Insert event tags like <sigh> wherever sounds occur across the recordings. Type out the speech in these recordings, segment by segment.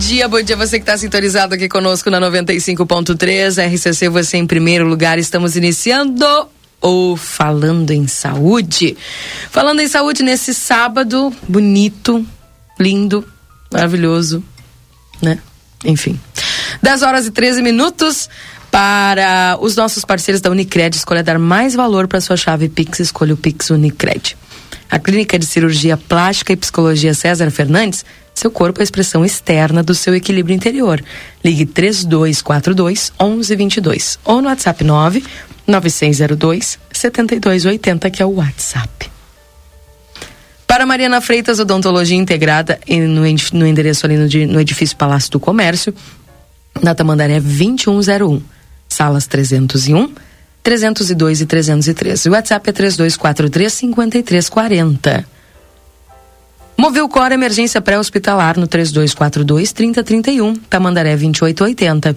Dia, bom dia você que está sintonizado aqui conosco na 95.3, RCC você em primeiro lugar. Estamos iniciando o Falando em Saúde. Falando em Saúde nesse sábado bonito, lindo, maravilhoso, né? Enfim. 10 horas e 13 minutos para os nossos parceiros da Unicred. Escolha dar mais valor para sua chave Pix, escolha o Pix Unicred. A Clínica de Cirurgia Plástica e Psicologia César Fernandes seu corpo é a expressão externa do seu equilíbrio interior. Ligue 3242 1122 ou no WhatsApp 9 9602 7280, que é o WhatsApp. Para Mariana Freitas, odontologia integrada no, endereço ali no edifício Palácio do Comércio, na Tamandaré 2101, salas 301, 302 e 313. O WhatsApp é 3243 5340. Moveu Cor Emergência Pré-Hospitalar no 3242 3031, Tamandaré 2880.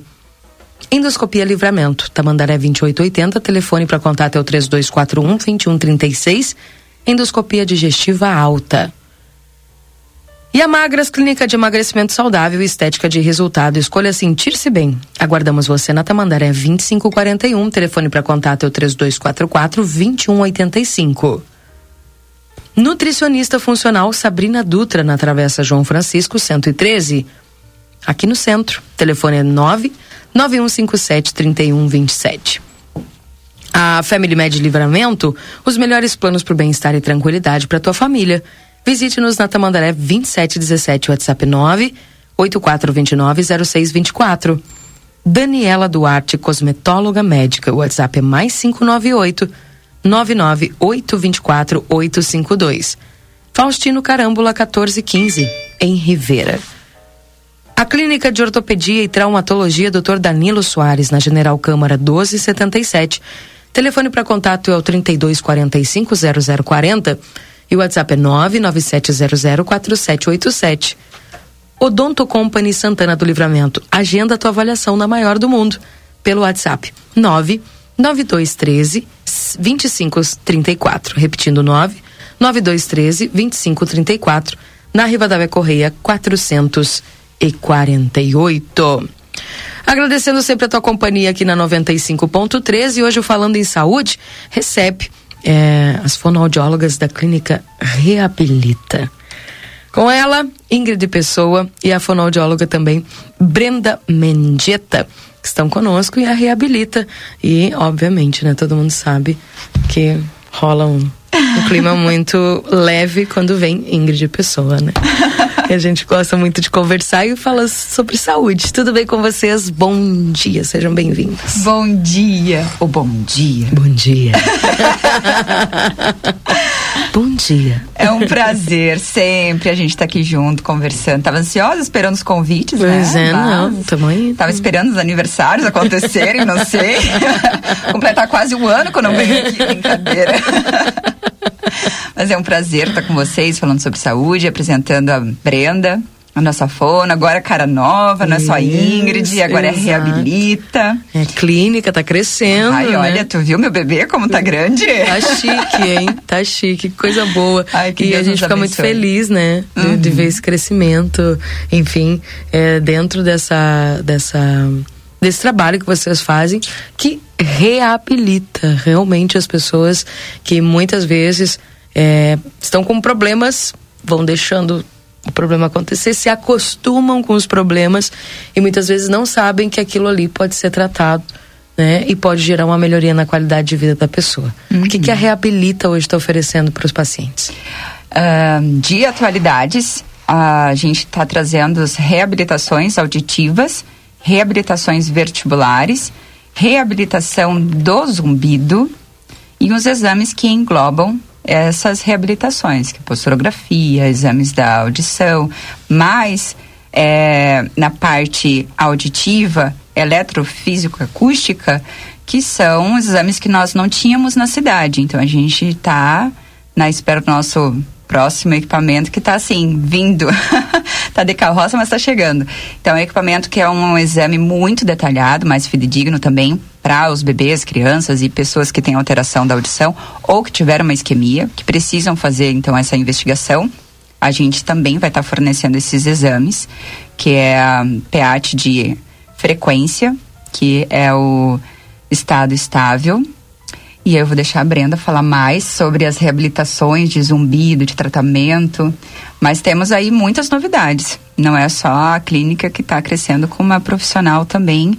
Endoscopia Livramento, Tamandaré 2880, telefone para contato é o 3241 2136. Endoscopia digestiva alta. E a Magras, Clínica de Emagrecimento Saudável e Estética de Resultado. Escolha sentir-se bem. Aguardamos você na Tamandaré 2541. Telefone para contato é o 3244 2185. Nutricionista funcional Sabrina Dutra, na Travessa João Francisco, 113. Aqui no centro. Telefone é 9 9157 3127. A Family Med Livramento, os melhores planos para o bem-estar e tranquilidade para tua família. Visite-nos na Tamandaré 2717, WhatsApp 9 8429 0624. Daniela Duarte, cosmetóloga médica, WhatsApp é mais 598 99824 Faustino Carambula 1415, em Rivera. A Clínica de Ortopedia e Traumatologia Dr. Danilo Soares, na General Câmara 1277. Telefone para contato é o 3245 0040 e o WhatsApp é 997004787. Odonto Company Santana do Livramento. Agenda tua avaliação na maior do mundo pelo WhatsApp 99213 2534. Repetindo, 9 9213 2534. Na Rivadavia Correia 448. Agradecendo sempre a tua companhia aqui na 95.3 e hoje falando em saúde, recebe é, as fonoaudiólogas da clínica Reabilita. Com ela, Ingrid Pessoa e a fonoaudióloga também, Brenda Mendieta que estão conosco e a reabilita. E, obviamente, né, todo mundo sabe que rola um, <laughs> um clima muito leve quando vem Ingrid Pessoa, né? <laughs> a gente gosta muito de conversar e fala sobre saúde. Tudo bem com vocês? Bom dia, sejam bem-vindos. Bom dia. Ou bom dia. Bom dia. <laughs> bom dia. É um prazer sempre a gente estar tá aqui junto, conversando. Tava ansiosa esperando os convites, pois né? é, Mas não, tamo aí. Tava esperando os aniversários acontecerem, não sei. Completar quase um ano que eu não venho aqui, brincadeira. <laughs> Mas é um prazer estar com vocês falando sobre saúde, apresentando a Brenda, a nossa fono, agora cara nova, não é só Ingrid, agora exato. é reabilita. É clínica, tá crescendo. Ai, né? olha, tu viu meu bebê como tá grande? Tá chique, hein? <laughs> Tá chique, que coisa boa. Ai, que e Deus a gente fica muito abençoe. feliz, né? De, de Uhum. ver esse crescimento, enfim, é, dentro dessa, dessa, desse trabalho que vocês fazem, que reabilita realmente as pessoas que muitas vezes é, estão com problemas, vão deixando o problema acontecer, se acostumam com os problemas e muitas vezes não sabem que aquilo ali pode ser tratado né? E pode gerar uma melhoria na qualidade de vida da pessoa. O que, que a Reabilita hoje está oferecendo para os pacientes? Ahn, de atualidades, a gente está trazendo as reabilitações auditivas, reabilitações vertibulares, reabilitação do zumbido e os exames que englobam essas reabilitações, que é posturografia, exames da audição, mas é, na parte auditiva, eletrofísico-acústica, que são exames que nós não tínhamos na cidade. Então a gente está na espera do nosso próximo equipamento que está assim, vindo. <laughs> tá de carroça, mas está chegando. Então é um equipamento que é um exame muito detalhado, mais fidedigno também para os bebês, crianças e pessoas que têm alteração da audição ou que tiveram uma isquemia, que precisam fazer então essa investigação. A gente também vai estar tá fornecendo esses exames, que é a PEAT de frequência, que é o estado estável. E eu vou deixar a Brenda falar mais sobre as reabilitações de zumbido, de tratamento. Mas temos aí muitas novidades. Não é só a clínica que está crescendo, como a profissional também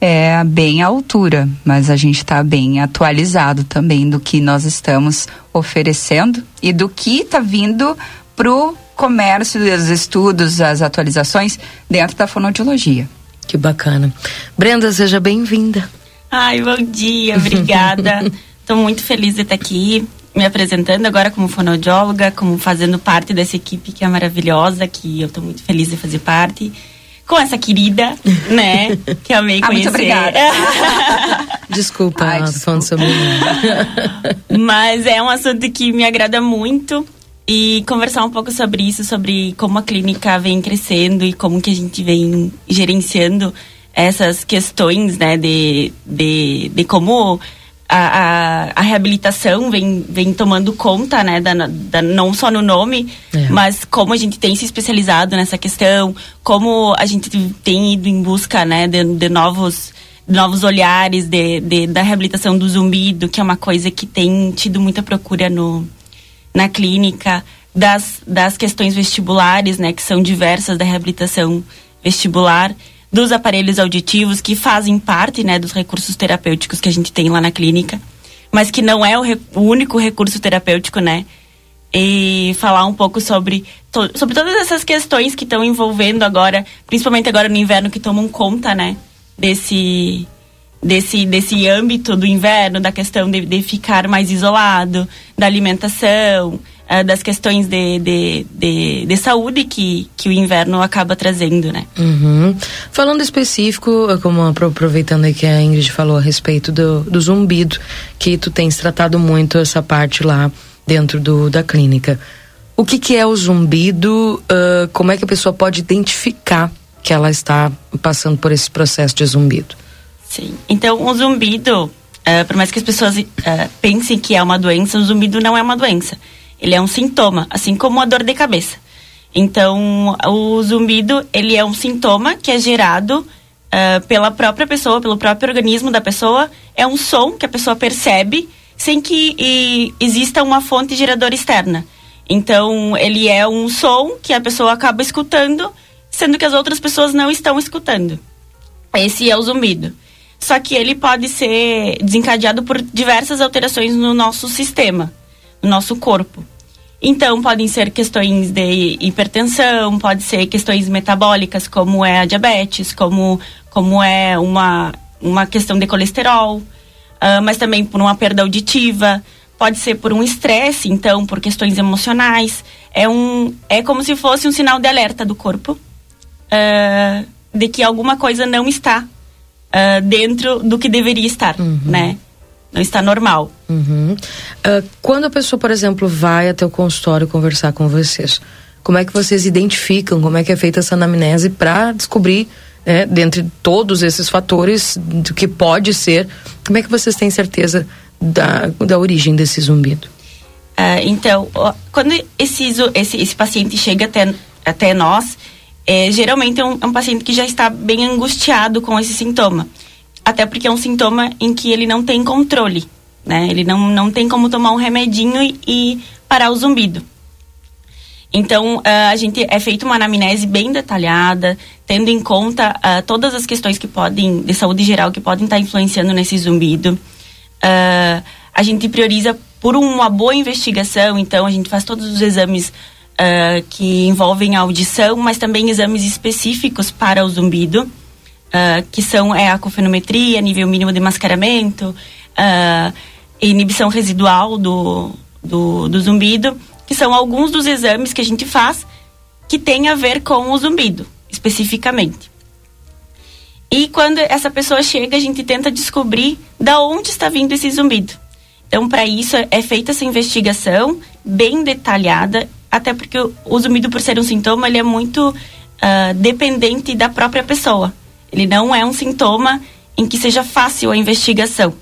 é bem à altura. Mas a gente está bem atualizado também do que nós estamos oferecendo e do que está vindo para o comércio, os estudos, as atualizações dentro da fonoaudiologia. Que bacana. Brenda, seja bem-vinda. Ai, bom dia, obrigada. <laughs> Estou muito feliz de estar aqui, me apresentando agora como fonoaudióloga, como fazendo parte dessa equipe que é maravilhosa, que eu estou muito feliz de fazer parte. Com essa querida, né? Que eu amei Ah, conhecer. muito obrigada. <laughs> Desculpa, Ai, desculpa. falando sobre Mas é um assunto que me agrada muito e conversar um pouco sobre isso, sobre como a clínica vem crescendo e como que a gente vem gerenciando essas questões, né, de, de, de como a, a, a reabilitação vem, vem tomando conta, né, da, da, não só no nome, É. mas como a gente tem se especializado nessa questão, como a gente tem ido em busca, né, de, de novos novos olhares de, de, da reabilitação do zumbido, que é uma coisa que tem tido muita procura no, na clínica, das, das questões vestibulares, né, que são diversas da reabilitação vestibular, dos aparelhos auditivos, que fazem parte, né, dos recursos terapêuticos que a gente tem lá na clínica, mas que não é o, re- o único recurso terapêutico, né, e falar um pouco sobre, to- sobre todas essas questões que estão envolvendo agora, principalmente agora no inverno, que tomam conta, né, desse, desse, desse âmbito do inverno, da questão de, de ficar mais isolado, da alimentação, eh, das questões de, de, de, de saúde que, que o inverno acaba trazendo, né. Uhum. Falando específico, como apro- aproveitando aí que a Ingrid falou a respeito do, do zumbido, que tu tens tratado muito essa parte lá dentro do, da clínica. O que, que é o zumbido? ah, como é que a pessoa pode identificar que ela está passando por esse processo de zumbido? Sim. Então, o zumbido, eh, por mais que as pessoas eh, pensem que é uma doença, o zumbido não é uma doença. Ele é um sintoma, assim como a dor de cabeça. Então, o zumbido, ele é um sintoma que é gerado eh, pela própria pessoa, pelo próprio organismo da pessoa. É um som que a pessoa percebe sem que e, exista uma fonte geradora externa. Então, ele é um som que a pessoa acaba escutando, sendo que as outras pessoas não estão escutando. Esse é o zumbido. Só que ele pode ser desencadeado por diversas alterações no nosso sistema, nosso corpo. Então, podem ser questões de hipertensão, pode ser questões metabólicas, como é a diabetes, como, como é uma, uma questão de colesterol, ah, mas também por uma perda auditiva, pode ser por um estresse, então, por questões emocionais. É, um, é como se fosse um sinal de alerta do corpo ah, de que alguma coisa não está ah, dentro do que deveria estar, né? Não está normal. Uhum. Ah, quando a pessoa, por exemplo, vai até o consultório conversar com vocês, Como é que vocês identificam? Como é que é feita essa anamnese para descobrir, né, dentre todos esses fatores, do que pode ser, como é que vocês têm certeza da, da origem desse zumbido? Uh, então, quando esse, esse, esse paciente chega até, até nós, é, geralmente é um, é um paciente que já está bem angustiado com esse sintoma. Até porque é um sintoma em que ele não tem controle, né? Ele não, não tem como tomar um remedinho e, e parar o zumbido. Então, uh, a gente é feita uma anamnese bem detalhada, tendo em conta uh, todas as questões que podem, de saúde geral, que podem estar influenciando nesse zumbido. Uh, a gente prioriza por uma boa investigação, então a gente faz todos os exames que envolvem a audição, mas também exames específicos para o zumbido, que são é, a cofenometria, nível mínimo de mascaramento, inibição residual do, do, do zumbido que são alguns dos exames que a gente faz que tem a ver com o zumbido, especificamente. E quando essa pessoa chega, a gente tenta descobrir da onde está vindo esse zumbido. Então, para isso, é feita essa investigação bem detalhada, até porque o, zumbido, por ser um sintoma, ele é muito uh, dependente da própria pessoa. Ele não é um sintoma em que seja fácil a investigação.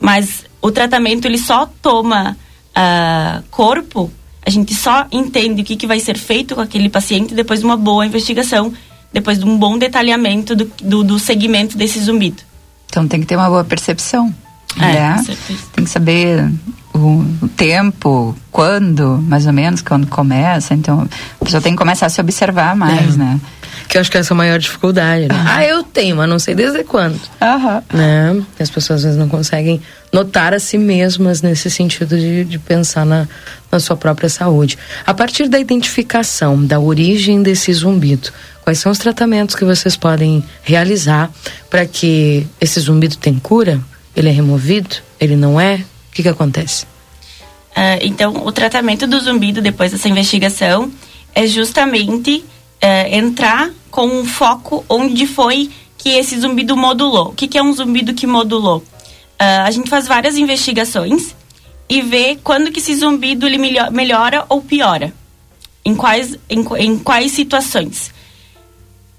Mas o tratamento, ele só toma uh, corpo a gente só entende o que, que vai ser feito com aquele paciente depois de uma boa investigação, depois de um bom detalhamento do, do, do segmento desse zumbido. Então tem que ter uma boa percepção. É, né? Tem que saber o, o, tempo, quando, mais ou menos, quando começa. Então, a pessoa tem que começar a se observar mais, é. né? Que eu acho que essa é a maior dificuldade, né? Ah, eu tenho, mas não sei desde quando. Aham. Né? As pessoas às vezes não conseguem notar a si mesmas nesse sentido de, de pensar na, na sua própria saúde. A partir da identificação da origem desse zumbido, quais são os tratamentos que vocês podem realizar para que esse zumbido tenha cura? Ele é removido? Ele não é? O que, que acontece? Uh, então, o tratamento do zumbido depois dessa investigação é justamente uh, entrar com um foco onde foi que esse zumbido modulou. O que, que é um zumbido que modulou? Uh, a gente faz várias investigações e vê quando que esse zumbido ele melhora ou piora. Em quais, em, em quais situações.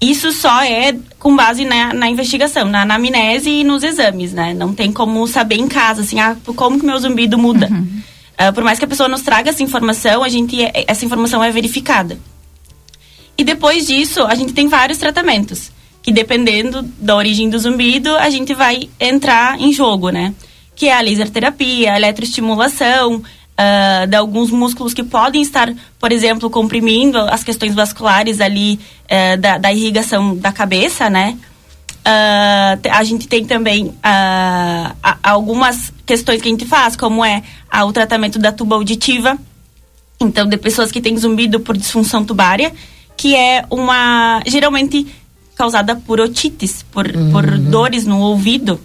Isso só é com base na, na, investigação, na anamnese e nos exames, né? Não tem como saber em casa, assim, ah, como que meu zumbido muda. Uhum. Uh, por mais que a pessoa nos traga essa informação, a gente, essa informação é verificada. E depois disso, a gente tem vários tratamentos. Que dependendo da origem do zumbido, a gente vai entrar em jogo, né? Que é a laser terapia, a eletroestimulação, uh, de alguns músculos que podem estar, por exemplo, comprimindo as questões vasculares ali uh, da, da, irrigação da cabeça, né? Uh, a gente tem também algumas questões que a gente faz, como é o tratamento da tuba auditiva. Então, de pessoas que têm zumbido por disfunção tubária que é uma geralmente causada por otites, por, uhum. por dores no ouvido.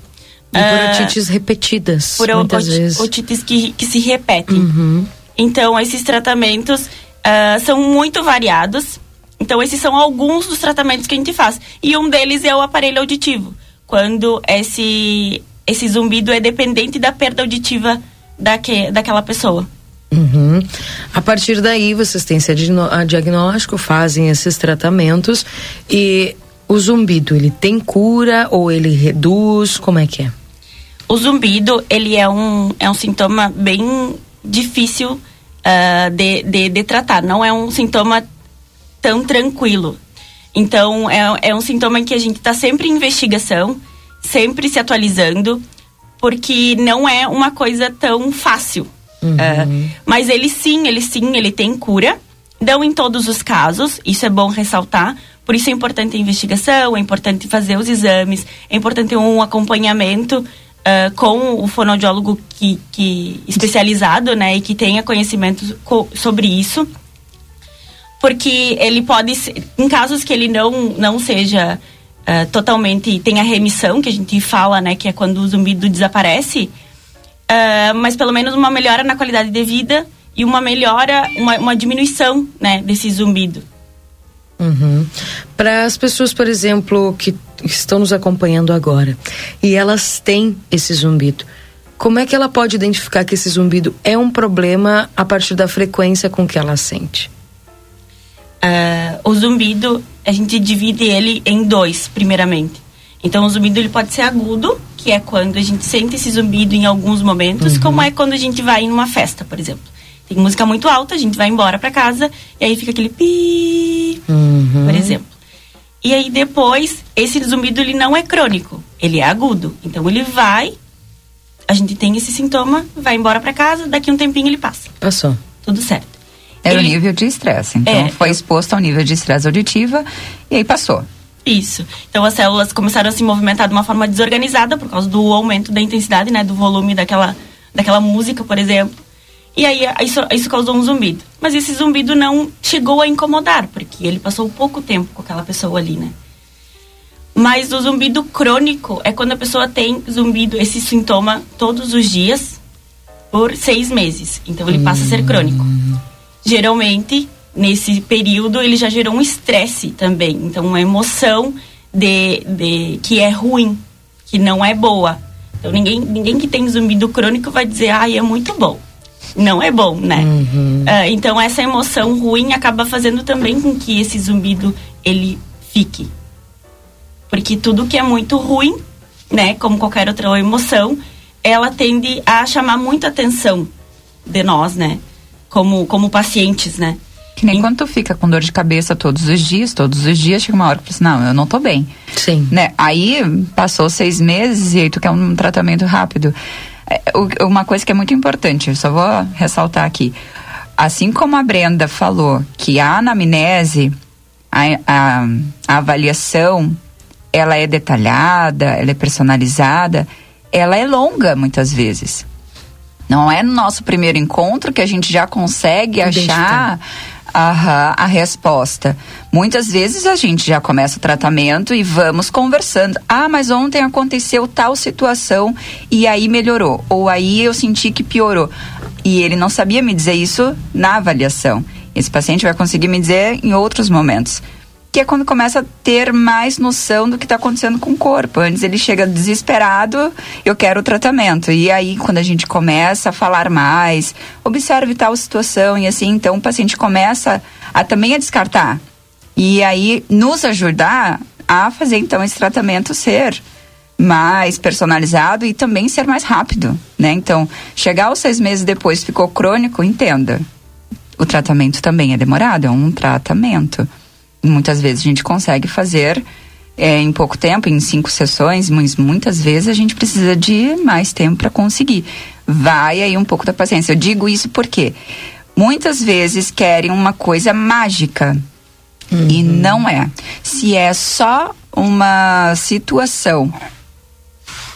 E por uh, otites repetidas, por muitas ot vezes. otites que, que se repetem. Uhum. Então, esses tratamentos uh, são muito variados. Então, esses são alguns dos tratamentos que a gente faz. E um deles é o aparelho auditivo. Quando esse, esse zumbido é dependente da perda auditiva daque, daquela pessoa. Uhum. A partir daí, vocês têm esse diagnóstico, fazem esses tratamentos e o zumbido, ele tem cura ou ele reduz? Como é que é? O zumbido, ele é um, é um sintoma bem difícil uh, de, de, de, tratar. Não é um sintoma tão tranquilo. Então, é, é um sintoma em que a gente está sempre em investigação, sempre se atualizando, porque não é uma coisa tão fácil. Uhum. Uh, mas ele sim, ele sim, ele tem cura. Não em todos os casos, isso é bom ressaltar. Por isso é importante a investigação, é importante fazer os exames, é importante um acompanhamento uh, com o fonoaudiólogo que, que especializado, né, e que tenha conhecimento sobre isso. Porque ele pode, em casos que ele não, não seja uh, totalmente, tenha remissão, que a gente fala, né, que é quando o zumbido desaparece, uh, mas pelo menos uma melhora na qualidade de vida e uma melhora, uma, uma diminuição, né, desse zumbido. Uhum. Para as pessoas, por exemplo, que estão nos acompanhando agora e elas têm esse zumbido, como é que ela pode identificar que esse zumbido é um problema a partir da frequência com que ela sente? uh, o zumbido, a gente divide ele em dois, primeiramente. Então, o zumbido ele pode ser agudo, que é quando a gente sente esse zumbido em alguns momentos, uhum. como é quando a gente vai em uma festa, por exemplo. Tem música muito alta, a gente vai embora para casa e aí fica aquele pi, uhum. por exemplo. E aí depois, esse zumbido ele não é crônico, ele é agudo. Então ele vai, a gente tem esse sintoma, vai embora para casa, daqui um tempinho ele passa. Passou. Tudo certo. Era ele... o nível de estresse. Então é, foi exposto ao nível de estresse auditiva e aí passou. Isso. Então as células começaram a se movimentar de uma forma desorganizada por causa do aumento da intensidade, né, do volume daquela daquela música, por exemplo. E aí isso, isso causou um zumbido. Mas esse zumbido não chegou a incomodar, porque ele passou pouco tempo com aquela pessoa ali, né? Mas o zumbido crônico é quando a pessoa tem zumbido, esse sintoma, todos os dias, por seis meses. Então ele passa a ser crônico. Geralmente, nesse período, ele já gerou um estresse também. Então, uma emoção de, de que é ruim, que não é boa. Então, ninguém, ninguém que tem zumbido crônico vai dizer, ai, é muito bom não é bom, né? Uhum. Uh, então essa emoção ruim acaba fazendo também com que esse zumbido ele fique, porque tudo que é muito ruim, né, como qualquer outra emoção, ela tende a chamar muita atenção de nós, né? Como como pacientes, né? Que nem quando tu fica com dor de cabeça todos os dias, todos os dias, chega uma hora que tu assim, não, eu não tô bem. Sim. Né? Aí passou seis meses e aí tu quer um tratamento rápido. É, uma coisa que é muito importante, eu só vou ressaltar aqui. Assim como a Brenda falou que a anamnese, a, a, a avaliação, ela é detalhada, ela é personalizada, ela é longa muitas vezes. Não é no nosso primeiro encontro que a gente já consegue achar a, a resposta. Muitas vezes a gente já começa o tratamento e vamos conversando. Ah, mas ontem aconteceu tal situação e aí melhorou. Ou aí eu senti que piorou. E ele não sabia me dizer isso na avaliação. Esse paciente vai conseguir me dizer em outros momentos que é quando começa a ter mais noção do que está acontecendo com o corpo. Antes ele chega desesperado, eu quero o tratamento. E aí, quando a gente começa a falar mais, observe tal situação e assim, então o paciente começa a também a descartar. E aí nos ajudar a fazer então esse tratamento ser mais personalizado e também ser mais rápido, né? Então, chegar aos seis meses depois ficou crônico, entenda. O tratamento também é demorado, é um tratamento muitas vezes a gente consegue fazer é, em pouco tempo, em cinco sessões, mas muitas vezes a gente precisa de mais tempo para conseguir. Vai aí um pouco da paciência. Eu digo isso porque muitas vezes querem uma coisa mágica uhum. e não é. Se é só uma situação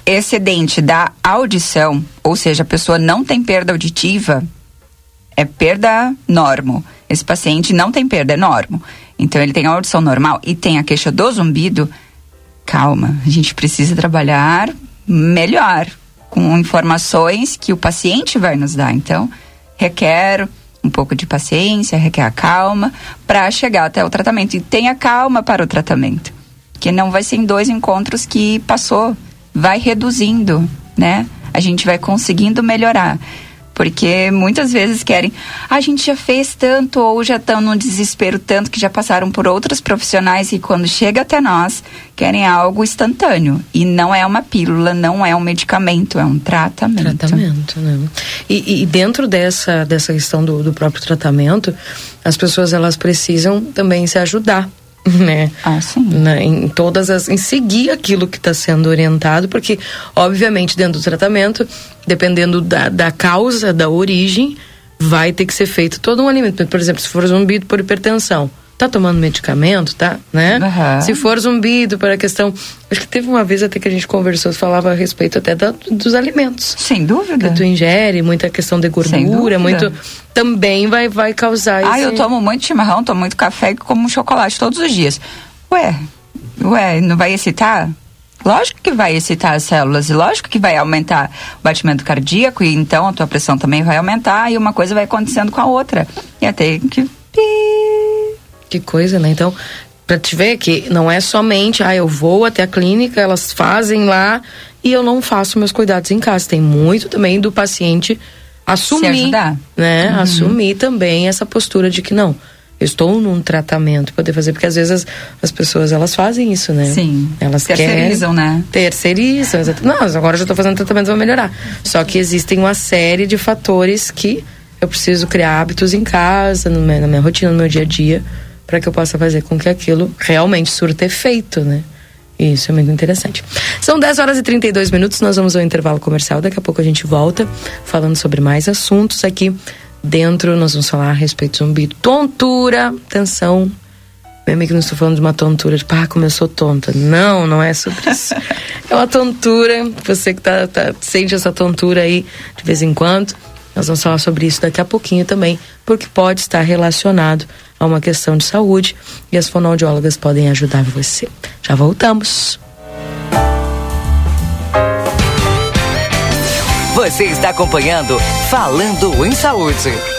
excedente da audição, ou seja, a pessoa não tem perda auditiva, é perda normo. Esse paciente não tem perda, é normo. Então ele tem a audição normal e tem a queixa do zumbido. Calma, a gente precisa trabalhar melhor com informações que o paciente vai nos dar. Então, requer um pouco de paciência, requer a calma para chegar até o tratamento. E tenha calma para o tratamento, que não vai ser em dois encontros que passou, vai reduzindo, né? A gente vai conseguindo melhorar porque muitas vezes querem, ah, a gente já fez tanto ou já estão no desespero tanto que já passaram por outros profissionais e quando chega até nós querem algo instantâneo e não é uma pílula, não é um medicamento, é um tratamento. Tratamento, né? E, e dentro dessa dessa questão do, do próprio tratamento, as pessoas elas precisam também se ajudar <laughs> né? Ah, sim. Na, em todas as. em seguir aquilo que está sendo orientado, porque, obviamente, dentro do tratamento, dependendo da, da causa, da origem, vai ter que ser feito todo um alimento. Por exemplo, se for zumbido por hipertensão, tá tomando medicamento, tá? Né? Uhum. Se for zumbido para a questão. Acho que teve uma vez até que a gente conversou, falava a respeito até da, dos alimentos. Sem dúvida. Que tu ingere, muita questão de gordura, muito. Também vai, vai causar Ah, esse... eu tomo muito chimarrão, tomo muito café e como chocolate todos os dias. Ué, ué, não vai excitar? Lógico que vai excitar as células e lógico que vai aumentar o batimento cardíaco e então a tua pressão também vai aumentar e uma coisa vai acontecendo com a outra. E até que que coisa, né? Então, para te ver que não é somente, ah, eu vou até a clínica, elas fazem lá e eu não faço meus cuidados em casa. Tem muito também do paciente assumir, né? Uhum. Assumir também essa postura de que não, eu estou num tratamento, poder fazer, porque às vezes as, as pessoas elas fazem isso, né? Sim. Elas terceirizam, querem, né? Terceirizam, exato. Não, agora eu já estou fazendo tratamento, vai melhorar. Só que existem uma série de fatores que eu preciso criar hábitos em casa, no na minha rotina, no meu dia a dia, para que eu possa fazer com que aquilo realmente surta efeito, né? Isso é muito interessante. São 10 horas e 32 minutos, nós vamos ao intervalo comercial. Daqui a pouco a gente volta falando sobre mais assuntos aqui dentro. Nós vamos falar a respeito de zumbi. Tontura, atenção. Meu amigo, não estou falando de uma tontura, de ah, como eu sou tonta. Não, não é sobre isso. <laughs> é uma tontura, você que tá, tá, sente essa tontura aí de vez em quando. Nós vamos falar sobre isso daqui a pouquinho também, porque pode estar relacionado a uma questão de saúde e as fonoaudiólogas podem ajudar você. Já voltamos. Você está acompanhando Falando em Saúde.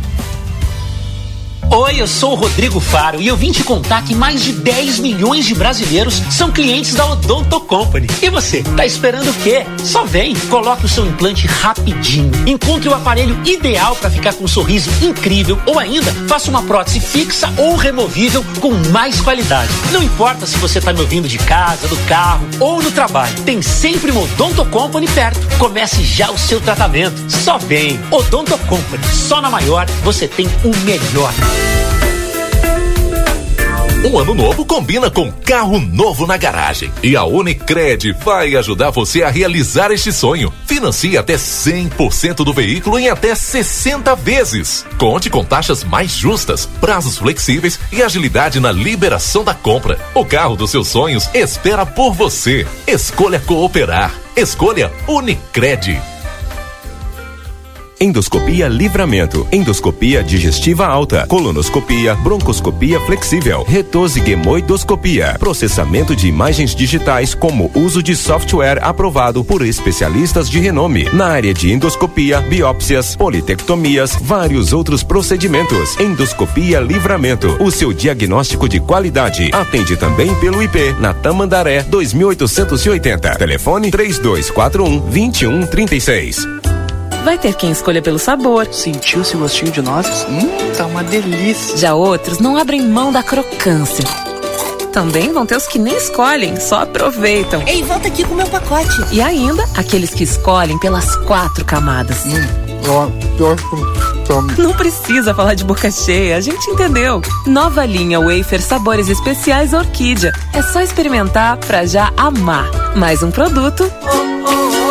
Oi, eu sou o Rodrigo Faro e eu vim te contar que mais de 10 milhões de brasileiros são clientes da Odonto Company. E você, tá esperando o quê? Só vem, coloque o seu implante rapidinho. Encontre o aparelho ideal para ficar com um sorriso incrível ou ainda faça uma prótese fixa ou removível com mais qualidade. Não importa se você tá me ouvindo de casa, do carro ou no trabalho, tem sempre uma Odonto Company perto. Comece já o seu tratamento. Só vem. Odonto Company, só na maior você tem o melhor. Um ano novo combina com carro novo na garagem. E a Unicred vai ajudar você a realizar este sonho. Financie até 100% do veículo em até 60 vezes. Conte com taxas mais justas, prazos flexíveis e agilidade na liberação da compra. O carro dos seus sonhos espera por você. Escolha cooperar. Escolha Unicred. Endoscopia Livramento, endoscopia digestiva alta, colonoscopia, broncoscopia flexível, retosiguemoidoscopia, processamento de imagens digitais como uso de software aprovado por especialistas de renome na área de endoscopia, biópsias, politectomias, vários outros procedimentos. Endoscopia Livramento, o seu diagnóstico de qualidade. Atende também pelo IP na Tamandaré 2880. Telefone 3241 2136. Vai ter quem escolha pelo sabor. Sentiu esse gostinho de nozes? Hum, tá uma delícia. Já outros não abrem mão da crocância. Também vão ter os que nem escolhem, só aproveitam. Ei, volta aqui com o meu pacote. E ainda, aqueles que escolhem pelas quatro camadas. Hum, não precisa falar de boca cheia, a gente entendeu. Nova linha Wafer Sabores Especiais Orquídea. É só experimentar pra já amar. Mais um produto. Oh, oh, oh,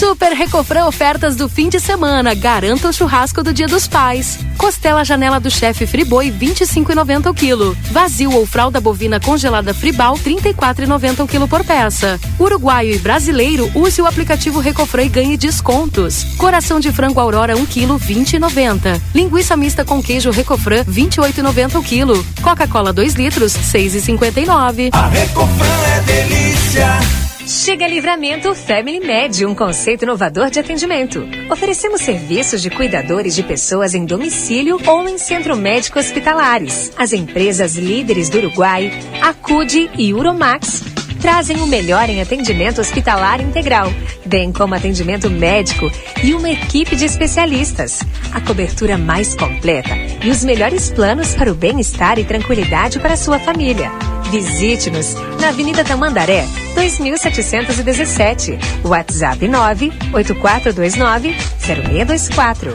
Super Recofran ofertas do fim de semana. Garanta o churrasco do Dia dos Pais. Costela janela do chefe Friboi 25,90 o quilo. Vazio ou fralda bovina congelada Fribal 34,90 o quilo por peça. Uruguaio e brasileiro use o aplicativo Recofran e ganhe descontos. Coração de frango Aurora 1 quilo 20,90. Linguiça mista com queijo Recofran 28,90 o quilo. Coca-Cola 2 litros 6,59. A Recofran é delícia. Chega Livramento Family Med, um conceito inovador de atendimento. Oferecemos serviços de cuidadores de pessoas em domicílio ou em centro médico hospitalares. As empresas líderes do Uruguai, Acude e Uromax trazem o melhor em atendimento hospitalar integral, bem como atendimento médico e uma equipe de especialistas. A cobertura mais completa e os melhores planos para o bem-estar e tranquilidade para a sua família. Visite-nos na Avenida Tamandaré, 2717. WhatsApp 98429 0624.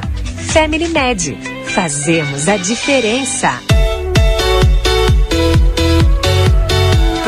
Family Med. Fazemos a diferença.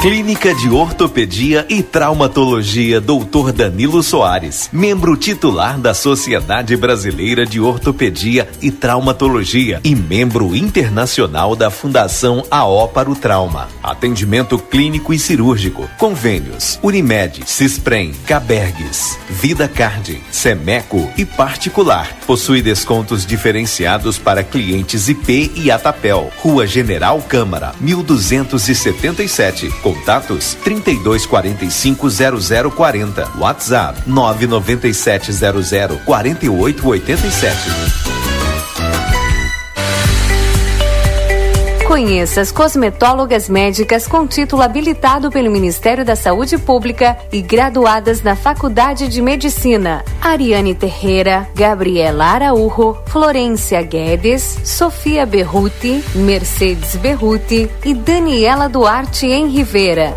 Clínica de Ortopedia e Traumatologia Dr. Danilo Soares, membro titular da Sociedade Brasileira de Ortopedia e Traumatologia e membro internacional da Fundação AO para o Trauma. Atendimento clínico e cirúrgico. Convênios: Unimed, Cisprem, Cabergues, Vida Card, Semeco e particular. Possui descontos diferenciados para clientes IP e Atapel. Rua General Câmara, 1277. Contatos 3245 0040. WhatsApp 997 Conheça as cosmetólogas médicas com título habilitado pelo Ministério da Saúde Pública e graduadas na Faculdade de Medicina. Ariane Terreira, Gabriela Araújo, Florência Guedes, Sofia Berruti, Mercedes Berruti e Daniela Duarte em Rivera.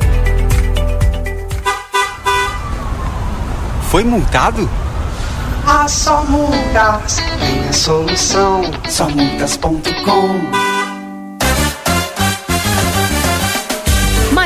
Foi multado? Ah, só multas tem a solução. Somultas.com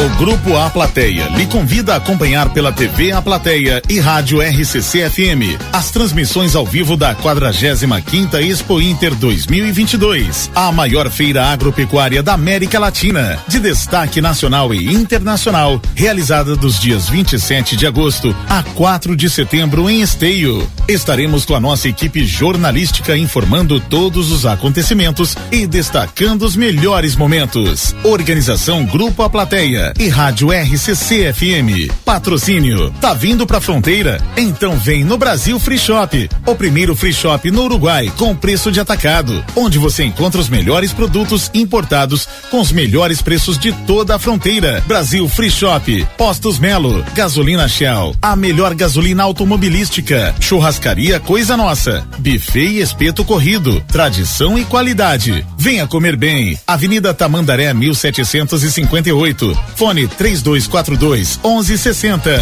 O Grupo A Plateia lhe convida a acompanhar pela TV A Plateia e Rádio RCC FM as transmissões ao vivo da 45 Expo Inter 2022, a maior feira agropecuária da América Latina, de destaque nacional e internacional, realizada dos dias 27 de agosto a 4 de setembro em Esteio. Estaremos com a nossa equipe jornalística informando todos os acontecimentos e destacando os melhores momentos. Organização Grupo A Plateia e Rádio RCC FM. Patrocínio. Tá vindo pra fronteira? Então vem no Brasil Free Shop, o primeiro free shop no Uruguai com preço de atacado, onde você encontra os melhores produtos importados com os melhores preços de toda a fronteira. Brasil Free Shop, Postos Melo, Gasolina Shell, a melhor gasolina automobilística, churrascaria Coisa Nossa, buffet e espeto corrido, tradição e qualidade. Venha comer bem. Avenida Tamandaré 1758. Fone 3242 1160.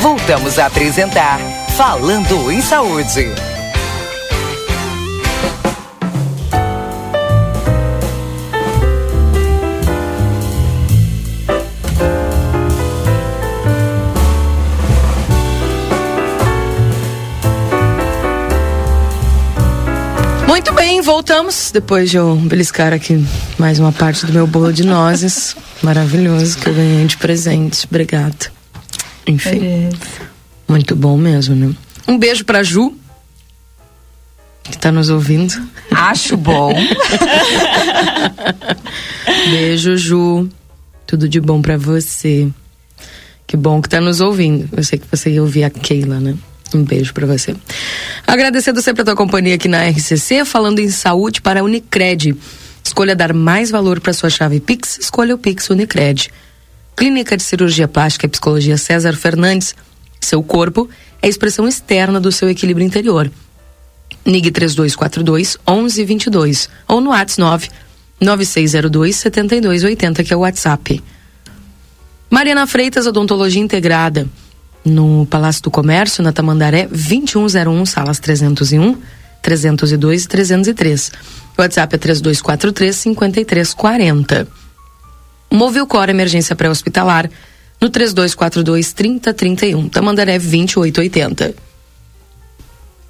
Voltamos a apresentar Falando em Saúde. Muito bem, voltamos. Depois de eu beliscar aqui mais uma parte do meu bolo de nozes. <laughs> Maravilhoso que eu ganhei de presente. Obrigada. Enfim. Muito bom mesmo, né? Um beijo pra Ju, que tá nos ouvindo. Acho bom. <laughs> Beijo, Ju. Tudo de bom pra você. Que bom que tá nos ouvindo. Eu sei que você ia ouvir a Keila, né? Um beijo pra você. Agradecendo sempre a tua companhia aqui na RCC, falando em saúde para a Unicred. Escolha dar mais valor para sua chave Pix, escolha o Pix Unicred. Clínica de Cirurgia Plástica e Psicologia César Fernandes. Seu corpo é a expressão externa do seu equilíbrio interior. NIG 3242 1122 ou no WhatsApp 9602 7280, que é o WhatsApp. Mariana Freitas, Odontologia Integrada, no Palácio do Comércio, na Tamandaré, 2101, salas 301, 302 e 303. O WhatsApp é 3243 5340. Movilcor Emergência Pré-Hospitalar, no 3242 3031, Tamandaré 2880.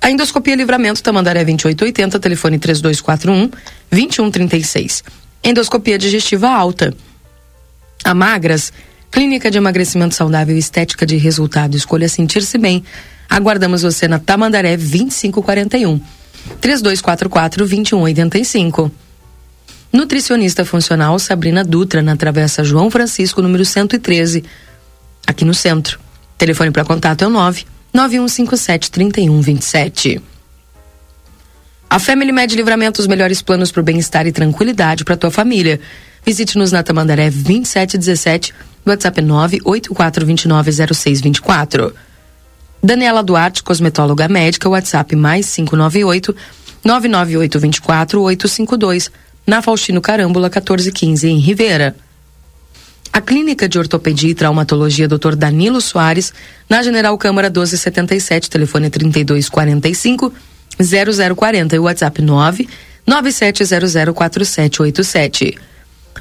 A endoscopia Livramento Tamandaré 2880, telefone 3241 2136. Endoscopia digestiva alta. A Magras, Clínica de Emagrecimento Saudável e Estética de Resultado. Escolha sentir-se bem. Aguardamos você na Tamandaré 2541. 3244 2185. Nutricionista funcional Sabrina Dutra, na Travessa João Francisco, número 113, aqui no centro. Telefone para contato é o 9 9157 3127. A Family Med Livramento, os melhores planos para o bem-estar e tranquilidade para tua família. Visite-nos na Tamandaré 2717, WhatsApp 984290624. Daniela Duarte, cosmetóloga médica, WhatsApp mais 598 99824 852, na Faustino Carâmbula 1415, em Rivera. A Clínica de Ortopedia e Traumatologia Dr. Danilo Soares, na General Câmara 1277, telefone 3245 0040 e WhatsApp 9 97004787.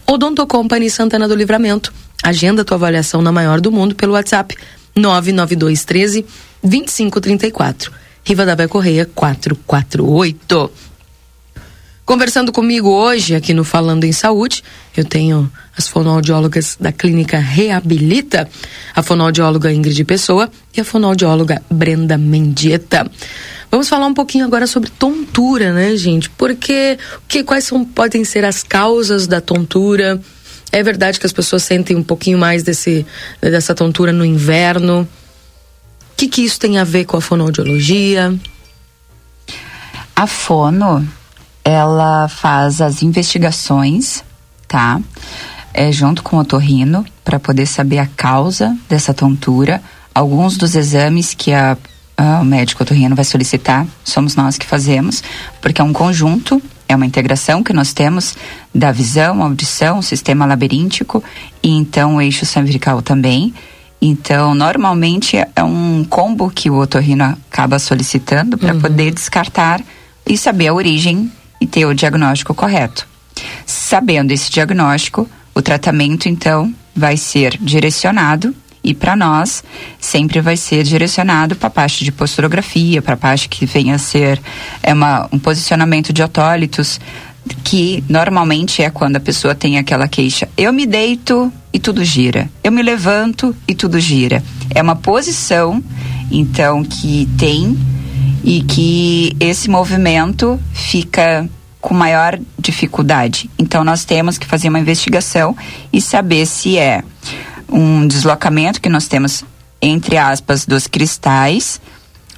Odonto Company Santana do Livramento. Agenda tua avaliação na maior do mundo pelo WhatsApp 99213 2534. Riva da Bé Correia 448. Conversando comigo hoje aqui no Falando em Saúde, eu tenho as fonoaudiólogas da clínica Reabilita, a fonoaudióloga Ingrid Pessoa e a fonoaudióloga Brenda Mendieta. Vamos falar um pouquinho agora sobre tontura, né, gente? Porque que, quais são, podem ser as causas da tontura? É verdade que as pessoas sentem um pouquinho mais desse, dessa tontura no inverno. O que, que isso tem a ver com a fonoaudiologia? A fono ela faz as investigações, tá? É, junto com o otorrino, para poder saber a causa dessa tontura. Alguns dos exames que a, a, o médico otorrino vai solicitar, somos nós que fazemos, porque é um conjunto, é uma integração que nós temos da visão, audição, sistema labiríntico e então o eixo cervical também. Então, normalmente é um combo que o otorrino acaba solicitando para uhum. poder descartar e saber a origem e ter o diagnóstico correto. Sabendo esse diagnóstico, o tratamento então vai ser direcionado e para nós sempre vai ser direcionado para a parte de posturografia, para a parte que venha a ser é uma, um posicionamento de otólitos, que normalmente é quando a pessoa tem aquela queixa. Eu me deito e tudo gira. Eu me levanto e tudo gira. É uma posição, então, que tem e que esse movimento fica com maior dificuldade. Então nós temos que fazer uma investigação e saber se é um deslocamento que nós temos entre aspas dos cristais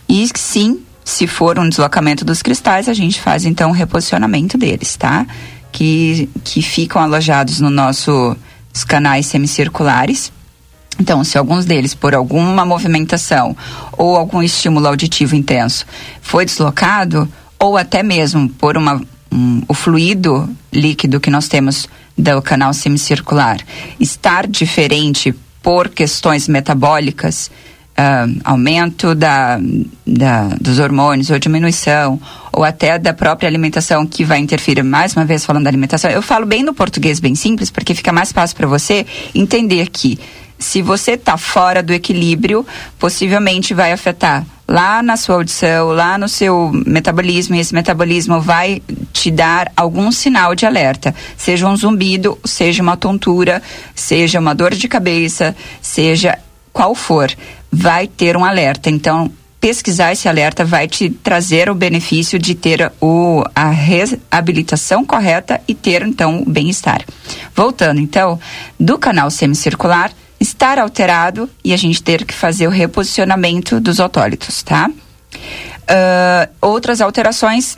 e sim, se for um deslocamento dos cristais, a gente faz então o reposicionamento deles, tá? Que que ficam alojados no nosso os canais semicirculares então, se alguns deles, por alguma movimentação ou algum estímulo auditivo intenso, foi deslocado, ou até mesmo por uma, um, o fluido líquido que nós temos do canal semicircular. Estar diferente por questões metabólicas, uh, aumento da, da, dos hormônios ou diminuição, ou até da própria alimentação que vai interferir, mais uma vez falando da alimentação, eu falo bem no português bem simples, porque fica mais fácil para você entender que se você está fora do equilíbrio, possivelmente vai afetar lá na sua audição, lá no seu metabolismo, e esse metabolismo vai te dar algum sinal de alerta, seja um zumbido, seja uma tontura, seja uma dor de cabeça, seja qual for, vai ter um alerta. Então, pesquisar esse alerta vai te trazer o benefício de ter o, a reabilitação correta e ter então o bem-estar. Voltando então do canal semicircular, estar alterado e a gente ter que fazer o reposicionamento dos otólitos, tá? Uh, outras alterações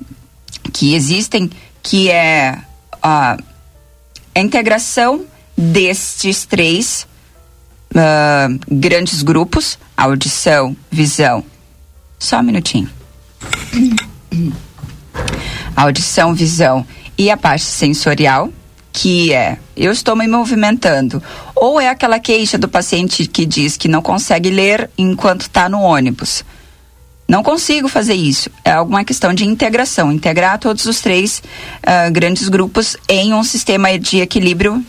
que existem, que é a integração destes três uh, grandes grupos, audição, visão. Só um minutinho. Audição, visão e a parte sensorial, que é eu estou me movimentando, ou é aquela queixa do paciente que diz que não consegue ler enquanto está no ônibus. Não consigo fazer isso. É alguma questão de integração, integrar todos os três uh, grandes grupos em um sistema de equilíbrio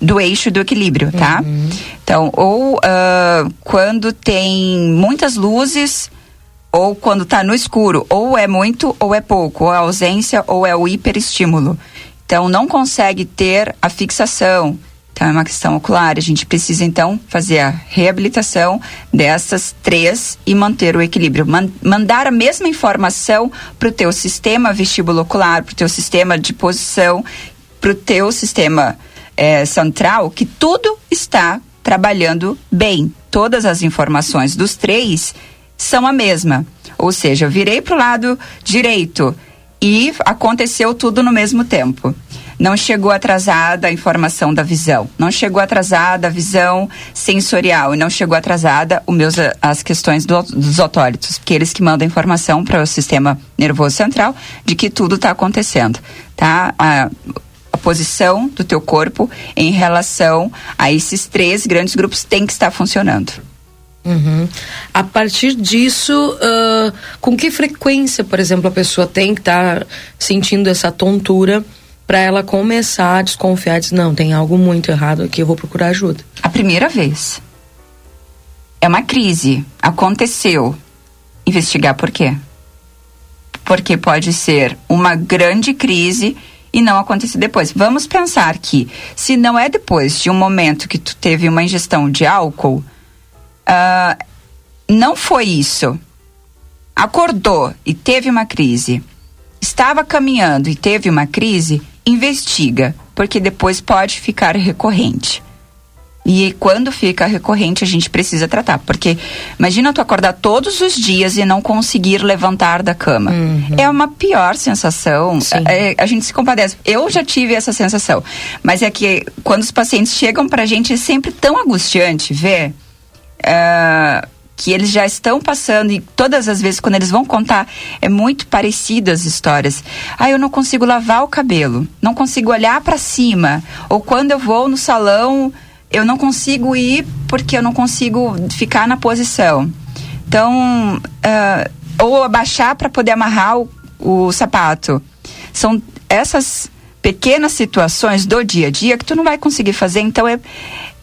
do eixo do equilíbrio, tá? Uhum. Então, ou uh, quando tem muitas luzes, ou quando está no escuro, ou é muito ou é pouco, ou é ausência ou é o hiperestímulo. Então, não consegue ter a fixação, então é uma questão ocular. A gente precisa então fazer a reabilitação dessas três e manter o equilíbrio. Man mandar a mesma informação para o teu sistema vestibulocular, para o teu sistema de posição, para o teu sistema é, central, que tudo está trabalhando bem. Todas as informações dos três são a mesma. Ou seja, eu virei para o lado direito e aconteceu tudo no mesmo tempo. Não chegou atrasada a informação da visão, não chegou atrasada a visão sensorial e não chegou atrasada o meus, as questões do, dos autólitos, porque eles que mandam informação para o sistema nervoso central de que tudo está acontecendo, tá? A, a posição do teu corpo em relação a esses três grandes grupos tem que estar funcionando. Uhum. A partir disso, uh, com que frequência, por exemplo, a pessoa tem que estar tá sentindo essa tontura para ela começar a desconfiar, dizer, não, tem algo muito errado aqui, eu vou procurar ajuda. A primeira vez. É uma crise. Aconteceu. Investigar por quê? Porque pode ser uma grande crise e não acontecer depois. Vamos pensar que, se não é depois de um momento que tu teve uma ingestão de álcool, uh, não foi isso. Acordou e teve uma crise. Estava caminhando e teve uma crise, investiga, porque depois pode ficar recorrente. E quando fica recorrente, a gente precisa tratar. Porque imagina tu acordar todos os dias e não conseguir levantar da cama. Uhum. É uma pior sensação. É, a gente se compadece. Eu já tive essa sensação. Mas é que quando os pacientes chegam pra gente, é sempre tão angustiante ver. Uh, que eles já estão passando e todas as vezes quando eles vão contar é muito parecido as histórias. Ah, eu não consigo lavar o cabelo, não consigo olhar para cima, ou quando eu vou no salão, eu não consigo ir porque eu não consigo ficar na posição. Então, uh, ou abaixar para poder amarrar o, o sapato. São essas pequenas situações do dia a dia que tu não vai conseguir fazer, então é,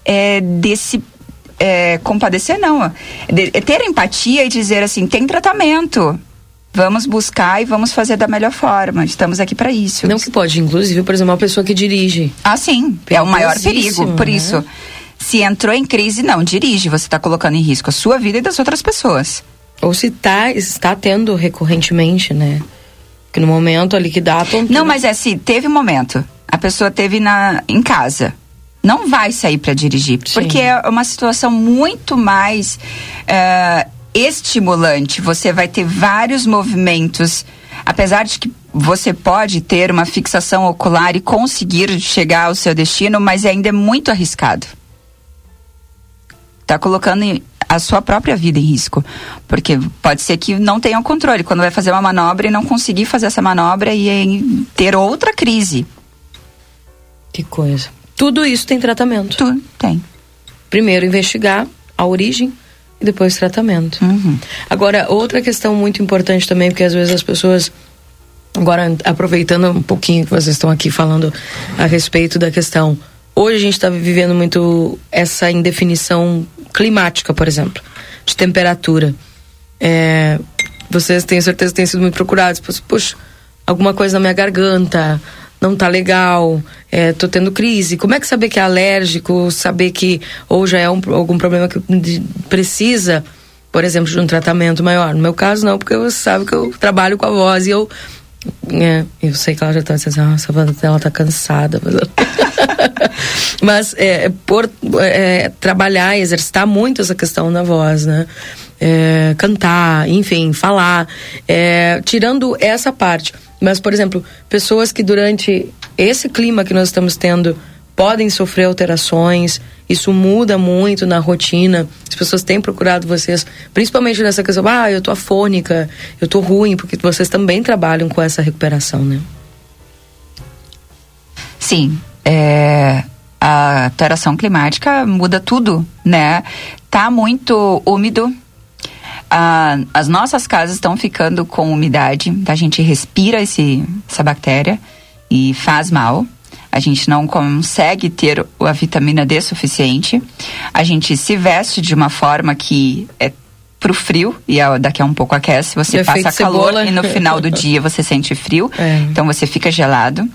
é desse é, compadecer, não. É, é ter empatia e dizer assim: tem tratamento. Vamos buscar e vamos fazer da melhor forma. Estamos aqui para isso. Não que pode, inclusive, por exemplo, uma pessoa que dirige. Ah, sim. É o maior perigo. Por né? isso, se entrou em crise, não dirige. Você está colocando em risco a sua vida e das outras pessoas. Ou se tá, está tendo recorrentemente, né? Que no momento ali que dá a tontura. Não, mas é assim, teve um momento. A pessoa teve na, em casa não vai sair para dirigir, Sim. porque é uma situação muito mais uh, estimulante. Você vai ter vários movimentos, apesar de que você pode ter uma fixação ocular e conseguir chegar ao seu destino, mas ainda é muito arriscado. Está colocando a sua própria vida em risco, porque pode ser que não tenha o controle quando vai fazer uma manobra e não conseguir fazer essa manobra e ter outra crise. Que coisa. Tudo isso tem tratamento. Tudo tem. Primeiro investigar a origem e depois tratamento. Uhum. Agora, outra questão muito importante também, porque às vezes as pessoas agora aproveitando um pouquinho que vocês estão aqui falando a respeito da questão. Hoje a gente está vivendo muito essa indefinição climática, por exemplo, de temperatura. É, vocês têm certeza que têm sido muito procurados. Puxa, alguma coisa na minha garganta, não tá legal, é, tô tendo crise. Como é que saber que é alérgico, saber que ou já é um, algum problema que precisa, por exemplo, de um tratamento maior? No meu caso, não, porque você sabe que eu trabalho com a voz e eu. É, eu sei que ela já tá assim, nossa, ela tá cansada. Mas, <laughs> mas é, por é, trabalhar, exercitar muito essa questão da voz, né? É, cantar, enfim, falar. É, tirando essa parte mas, por exemplo, pessoas que durante esse clima que nós estamos tendo podem sofrer alterações, isso muda muito na rotina. As pessoas têm procurado vocês, principalmente nessa questão, ah, eu tô afônica, eu tô ruim, porque vocês também trabalham com essa recuperação, né? Sim. é, a alteração climática muda tudo, né? Tá muito úmido. Ah, as nossas casas estão ficando com umidade, a gente respira esse, essa bactéria e faz mal. A gente não consegue ter a vitamina D suficiente. A gente se veste de uma forma que é pro frio e daqui a um pouco aquece, você passa calor cebola. e no final do dia você sente frio, é. então você fica gelado.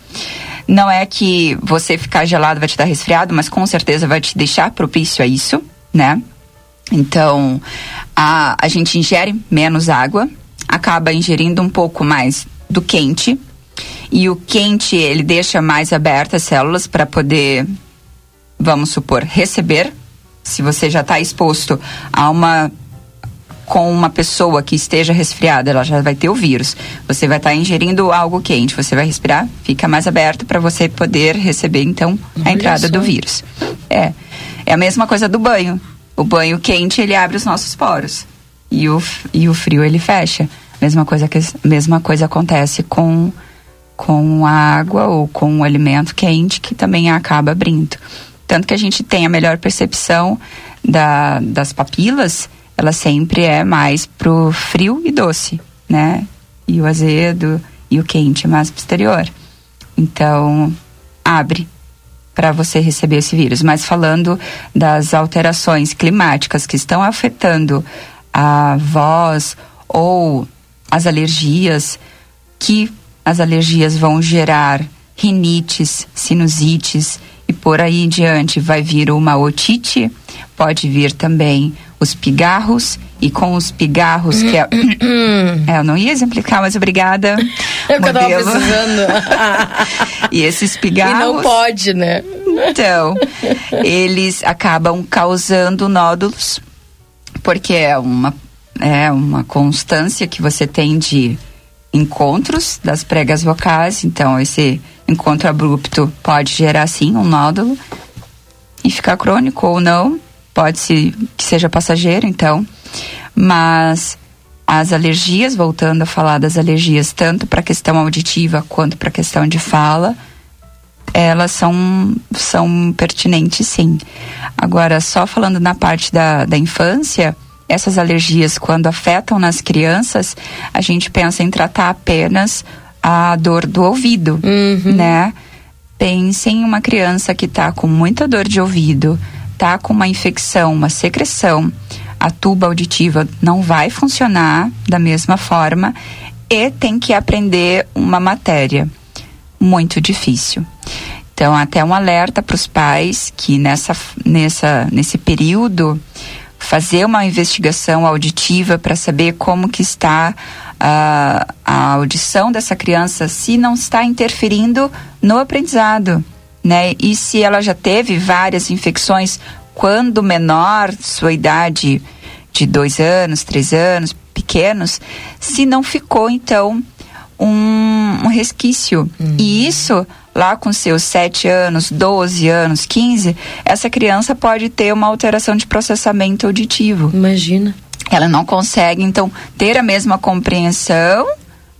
Não é que você ficar gelado vai te dar resfriado, mas com certeza vai te deixar propício a isso, né? Então, a, a gente ingere menos água, acaba ingerindo um pouco mais do quente. E o quente, ele deixa mais abertas as células para poder, vamos supor, receber. Se você já está exposto a uma com uma pessoa que esteja resfriada, ela já vai ter o vírus. Você vai estar tá ingerindo algo quente, você vai respirar, fica mais aberto para você poder receber então a entrada do vírus. É. É a mesma coisa do banho. O banho quente, ele abre os nossos poros. E o, e o frio, ele fecha. Mesma coisa, que, mesma coisa acontece com, com a água ou com o alimento quente, que também acaba abrindo. Tanto que a gente tem a melhor percepção da, das papilas ela sempre é mais pro frio e doce, né? E o azedo e o quente mais posterior. Então, abre para você receber esse vírus. Mas falando das alterações climáticas que estão afetando a voz ou as alergias, que as alergias vão gerar rinites, sinusites e por aí em diante vai vir uma otite, pode vir também os pigarros e com os pigarros que é, <coughs> é eu não ia explicar, mas obrigada. É o que eu tava precisando. <laughs> e esses pigarros. E não pode, né? Então, eles acabam causando nódulos, porque é uma, é uma constância que você tem de encontros das pregas vocais, então esse encontro abrupto pode gerar sim um nódulo e ficar crônico ou não pode ser que seja passageiro, então. Mas as alergias, voltando a falar das alergias, tanto para a questão auditiva quanto para a questão de fala, elas são, são pertinentes sim. Agora, só falando na parte da, da infância, essas alergias, quando afetam nas crianças, a gente pensa em tratar apenas a dor do ouvido, uhum. né? Pense em uma criança que está com muita dor de ouvido, está com uma infecção, uma secreção, a tuba auditiva não vai funcionar da mesma forma e tem que aprender uma matéria muito difícil. Então, até um alerta para os pais que nessa, nessa, nesse período fazer uma investigação auditiva para saber como que está a, a audição dessa criança, se não está interferindo no aprendizado né? E se ela já teve várias infecções quando menor, sua idade de dois anos, três anos, pequenos, se não ficou então um, um resquício. Uhum. E isso lá com seus 7 anos, 12 anos, 15, essa criança pode ter uma alteração de processamento auditivo. Imagina. Ela não consegue, então, ter a mesma compreensão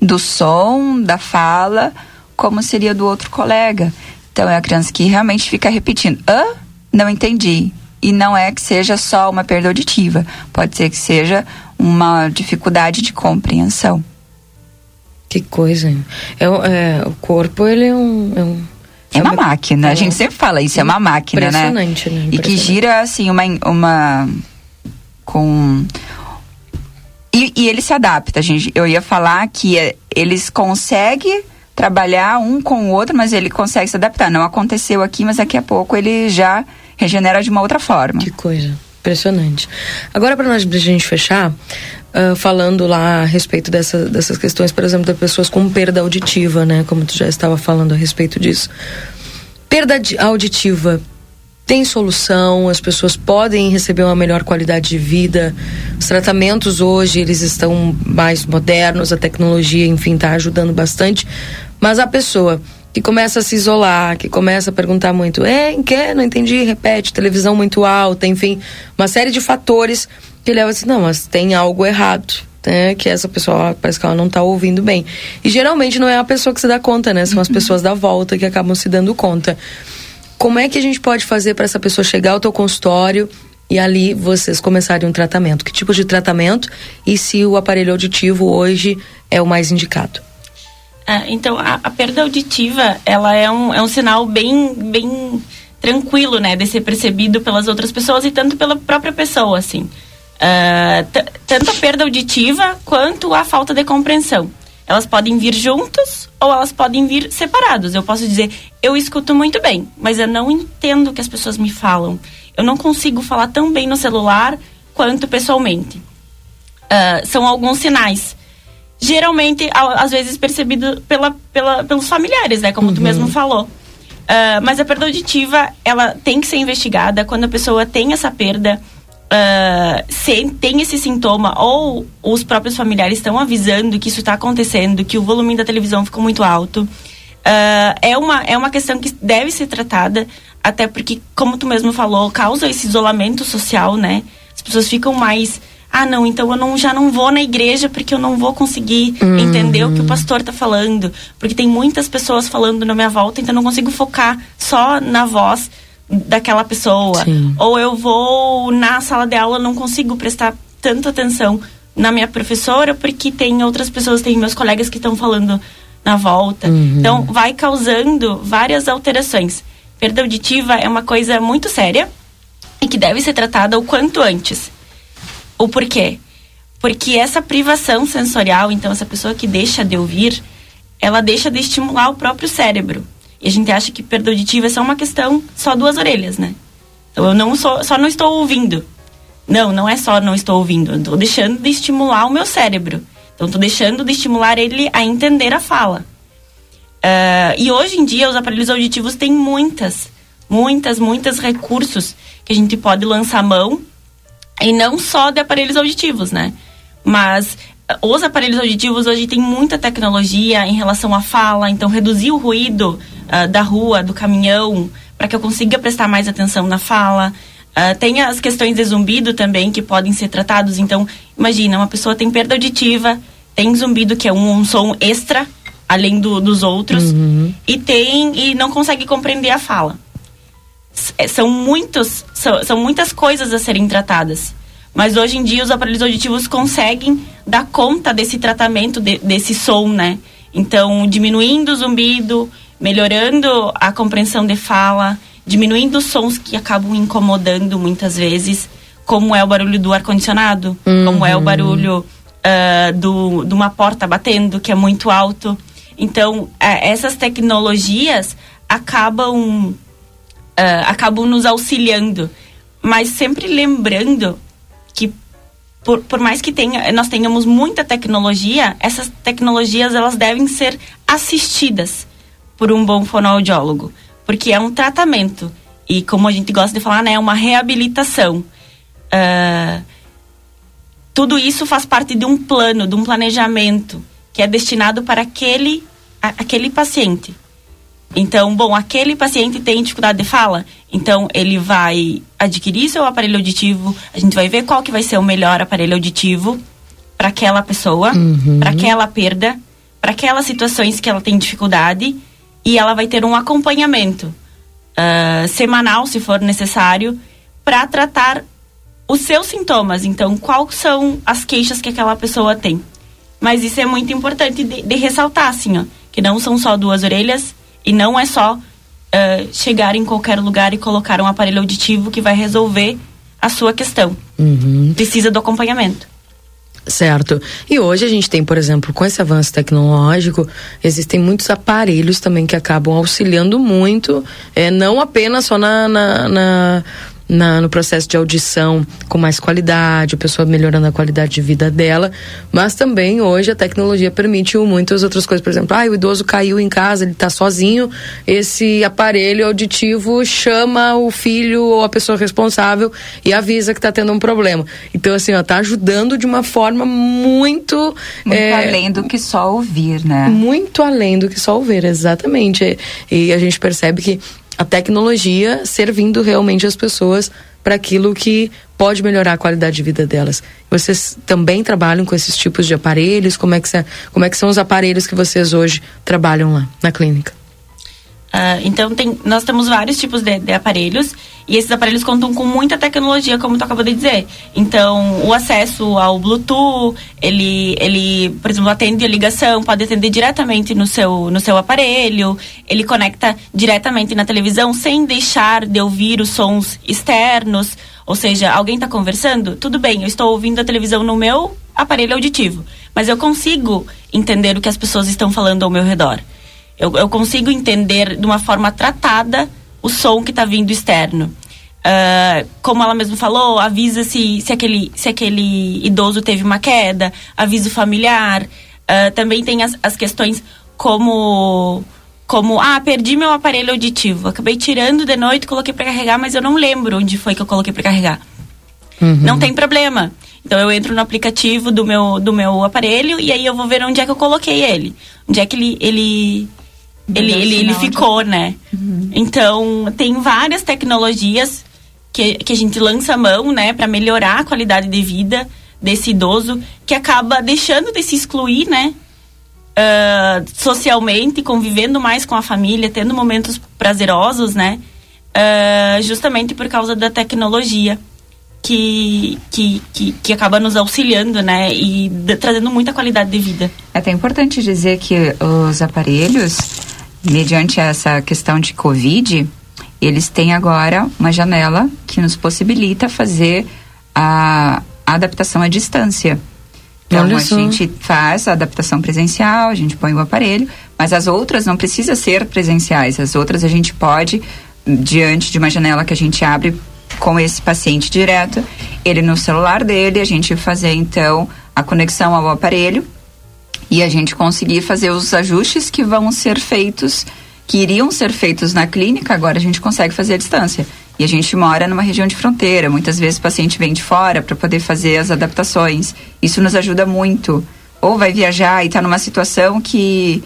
do som, da fala, como seria do outro colega. Então é a criança que realmente fica repetindo: hã? Não entendi. E não é que seja só uma perda auditiva, pode ser que seja uma dificuldade de compreensão. Que coisa. É, é o corpo, ele é um. É, um, é uma máquina, é, a gente sempre fala isso, é uma máquina, né? Impressionante, né? E que gira, assim, uma. uma com. E, e ele se adapta, gente. Eu ia falar que é, eles conseguem trabalhar um com o outro, mas ele consegue se adaptar. Não aconteceu aqui, mas daqui a pouco ele já regenera de uma outra forma. Que coisa. Impressionante. Agora, para nós, pra gente fechar, uh, falando lá a respeito dessa, dessas questões, por exemplo, de pessoas com perda auditiva, né? Como tu já estava falando a respeito disso. Perda auditiva tem solução, as pessoas podem receber uma melhor qualidade de vida. Os tratamentos hoje, eles estão mais modernos, a tecnologia, enfim, está ajudando bastante. Mas a pessoa que começa a se isolar, que começa a perguntar muito, é, em que? Não entendi, repete, televisão muito alta, enfim, uma série de fatores que leva assim, não, mas tem algo errado. Né, que essa pessoa parece que ela não está ouvindo bem. E geralmente não é a pessoa que se dá conta, né? São as uhum. pessoas da volta que acabam se dando conta. como é que a gente pode fazer para essa pessoa chegar ao teu consultório e ali vocês começarem um tratamento? Que tipo de tratamento e se o aparelho auditivo hoje é o mais indicado? É, então, a, a, perda auditiva, ela é um, é um sinal bem, bem tranquilo, né? De ser percebido pelas outras pessoas e tanto pela própria pessoa, assim. Uh, tanto a perda auditiva quanto a falta de compreensão. Elas podem vir juntos ou elas podem vir separados. Eu posso dizer, eu escuto muito bem, mas eu não entendo o que as pessoas me falam. Eu não consigo falar tão bem no celular quanto pessoalmente. Uh, são alguns sinais. Geralmente, às vezes, percebido pela, pela, pelos familiares, né? Como uhum. tu mesmo falou. Uh, mas a perda auditiva, ela tem que ser investigada quando a pessoa tem essa perda uh, se tem esse sintoma ou os próprios familiares estão avisando que isso está acontecendo, que o volume da televisão ficou muito alto. Uh, é, uma, é uma questão que deve ser tratada, até porque, como tu mesmo falou, causa esse isolamento social, né? As pessoas ficam mais. Ah, não, então eu não, já não vou na igreja porque eu não vou conseguir uhum. entender o que o pastor está falando. Porque tem muitas pessoas falando na minha volta, então eu não consigo focar só na voz daquela pessoa. Sim. Ou eu vou na sala de aula, não consigo prestar tanta atenção na minha professora, porque tem outras pessoas, tem meus colegas que estão falando na volta. Uhum. Então, vai causando várias alterações. Perda auditiva é uma coisa muito séria e que deve ser tratada o quanto antes. O porquê? Porque essa privação sensorial, então, essa pessoa que deixa de ouvir, ela deixa de estimular o próprio cérebro. E a gente acha que perda auditiva é só uma questão, só duas orelhas, né? Então eu não sou, só não estou ouvindo. Não, não é só não estou ouvindo. Eu estou deixando de estimular o meu cérebro. Então estou deixando de estimular ele a entender a fala. Uh, e hoje em dia os aparelhos auditivos têm muitas, muitas, muitas recursos que a gente pode lançar mão. E não só de aparelhos auditivos, né? Mas os aparelhos auditivos hoje têm muita tecnologia em relação à fala, então reduzir o ruído uh, da rua, do caminhão, para que eu consiga prestar mais atenção na fala. Uh, tem as questões de zumbido também que podem ser tratados. Então, imagina, uma pessoa tem perda auditiva, tem zumbido que é um, um som extra, além do, dos outros, uhum. e tem e não consegue compreender a fala. É, são muitos, são, são muitas coisas a serem tratadas. Mas hoje em dia os aparelhos auditivos conseguem dar conta desse tratamento, de, desse som, né? Então, diminuindo o zumbido, melhorando a compreensão de fala, diminuindo os sons que acabam incomodando muitas vezes, como é o barulho do ar-condicionado, uhum. como é o barulho uh, do, de uma porta batendo, que é muito alto. Então, uh, essas tecnologias acabam, uh, acabam nos auxiliando, mas sempre lembrando que por, por mais que tenha, nós tenhamos muita tecnologia, essas tecnologias elas devem ser assistidas por um bom fonoaudiólogo, porque é um tratamento e como a gente gosta de falar, né, é uma reabilitação. Uh, tudo isso faz parte de um plano, de um planejamento que é destinado para aquele, a, aquele paciente. Então, bom, aquele paciente tem dificuldade de fala, então ele vai adquirir seu aparelho auditivo, a gente vai ver qual que vai ser o melhor aparelho auditivo para aquela pessoa, uhum. para aquela perda, para aquelas situações que ela tem dificuldade e ela vai ter um acompanhamento uh, semanal, se for necessário, para tratar os seus sintomas. Então, quais são as queixas que aquela pessoa tem? Mas isso é muito importante de, de ressaltar, assim, ó, que não são só duas orelhas e não é só uh, chegar em qualquer lugar e colocar um aparelho auditivo que vai resolver a sua questão. Uhum. Precisa do acompanhamento. Certo. E hoje a gente tem, por exemplo, com esse avanço tecnológico, existem muitos aparelhos também que acabam auxiliando muito, é, não apenas só na, na, na na, no processo de audição com mais qualidade, a pessoa melhorando a qualidade de vida dela, mas também hoje a tecnologia permite muitas outras coisas, por exemplo, ah, o idoso caiu em casa, ele está sozinho, esse aparelho auditivo chama o filho ou a pessoa responsável e avisa que está tendo um problema. Então, assim, ó, tá ajudando de uma forma muito... Muito é, além do que só ouvir, né? Muito além do que só ouvir, exatamente. E, e a gente percebe que a tecnologia servindo realmente as pessoas para aquilo que pode melhorar a qualidade de vida delas. Vocês também trabalham com esses tipos de aparelhos? Como é que, como é que são os aparelhos que vocês hoje trabalham lá na clínica? Uh, então, tem, nós temos vários tipos de, de, aparelhos e esses aparelhos contam com muita tecnologia, como tu acabou de dizer. Então, o acesso ao Bluetooth, ele, ele por exemplo, atende a ligação, pode atender diretamente no seu, no seu aparelho, ele conecta diretamente na televisão sem deixar de ouvir os sons externos. Ou seja, alguém está conversando, tudo bem, eu estou ouvindo a televisão no meu aparelho auditivo, mas eu consigo entender o que as pessoas estão falando ao meu redor. Eu, eu consigo entender de uma forma tratada o som que está vindo externo. Uh, como ela mesmo falou, avisa se, se, aquele, se aquele idoso teve uma queda, aviso familiar. Uh, também tem as, as questões como como ah perdi meu aparelho auditivo acabei tirando de noite coloquei para carregar mas eu não lembro onde foi que eu coloquei para carregar uhum. não tem problema então eu entro no aplicativo do meu do meu aparelho e aí eu vou ver onde é que eu coloquei ele onde é que ele ele ele, ele, ele ficou, né? Uhum. Então, tem várias tecnologias que, que a gente lança a mão, né, para melhorar a qualidade de vida desse idoso, que acaba deixando de se excluir, né? Uh, socialmente, convivendo mais com a família, tendo momentos prazerosos, né? Uh, justamente por causa da tecnologia que, que, que, que, acaba nos auxiliando, né? E de, trazendo muita qualidade de vida. É até importante dizer que os aparelhos mediante essa questão de Covid, eles têm agora uma janela que nos possibilita fazer a, adaptação à distância. Então Olha a só. gente faz a adaptação presencial, a gente põe o aparelho, mas as outras não precisa ser presenciais. As outras a gente pode, diante de uma janela que a gente abre com esse paciente direto, ele no celular dele, a gente fazer então a conexão ao aparelho e a gente conseguir fazer os ajustes que vão ser feitos, que iriam ser feitos na clínica, agora a gente consegue fazer à distância. E a gente mora numa região de fronteira, muitas vezes o paciente vem de fora para poder fazer as adaptações. Isso nos ajuda muito. Ou vai viajar e está numa situação que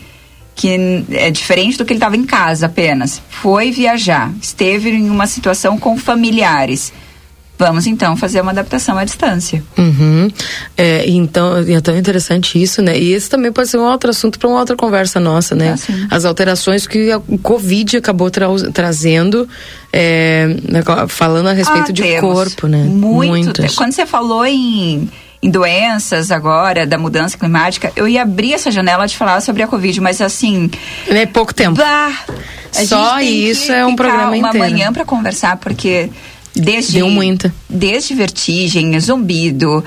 que é diferente do que ele estava em casa apenas. Foi viajar, esteve em uma situação com familiares Vamos então fazer uma adaptação à distância. Uhum. É, então, é tão interessante isso, né? E esse também pode ser um outro assunto para uma outra conversa nossa, né? Ah, As alterações que o Covid acabou tra trazendo, é, né, falando a respeito ah, de temos. corpo, né? Muito. Muitas. Quando você falou em em doenças agora, da mudança climática, eu ia abrir essa janela de falar sobre a Covid, mas assim. É pouco tempo. Bah, Só isso é um programa uma inteiro. uma manhã para conversar, porque Desde, Deu muita. Desde vertigem, zumbido,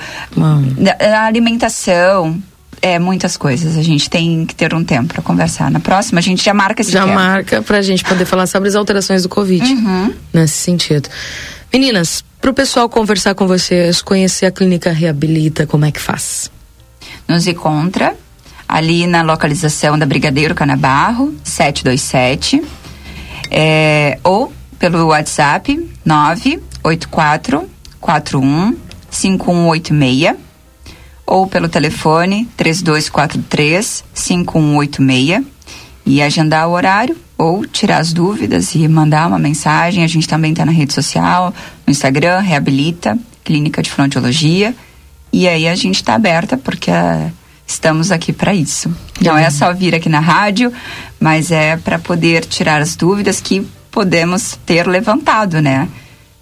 a alimentação, é muitas coisas. A gente tem que ter um tempo para conversar. Na próxima, a gente já marca esse Já tempo. marca para a gente poder falar sobre as alterações do Covid. Uhum. Nesse sentido. Meninas, para o pessoal conversar com vocês, conhecer a Clínica Reabilita, como é que faz? Nos encontra ali na localização da Brigadeiro Canabarro, 727. É, ou pelo WhatsApp 984 41 5186 ou pelo telefone 3243 5186 e agendar o horário ou tirar as dúvidas e mandar uma mensagem. A gente também está na rede social, no Instagram, Reabilita, Clínica de Frontiologia. E aí a gente está aberta porque uh, estamos aqui para isso. Não é só vir aqui na rádio, mas é para poder tirar as dúvidas que podemos ter levantado, né?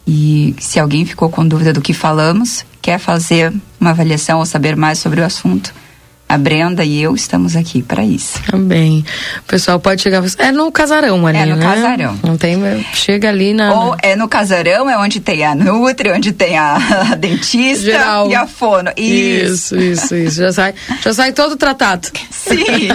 E se alguém ficou com dúvida do que falamos, quer fazer uma avaliação ou saber mais sobre o assunto, a Brenda e eu estamos aqui para isso. Também. O pessoal pode chegar. É no casarão ali, É no né? casarão. Não tem. Chega ali na. Ou é no casarão, é onde tem a Nutri, onde tem a, <laughs> a dentista Geral. e a fono. Isso, isso, isso. Já sai, já sai todo tratado. Sim.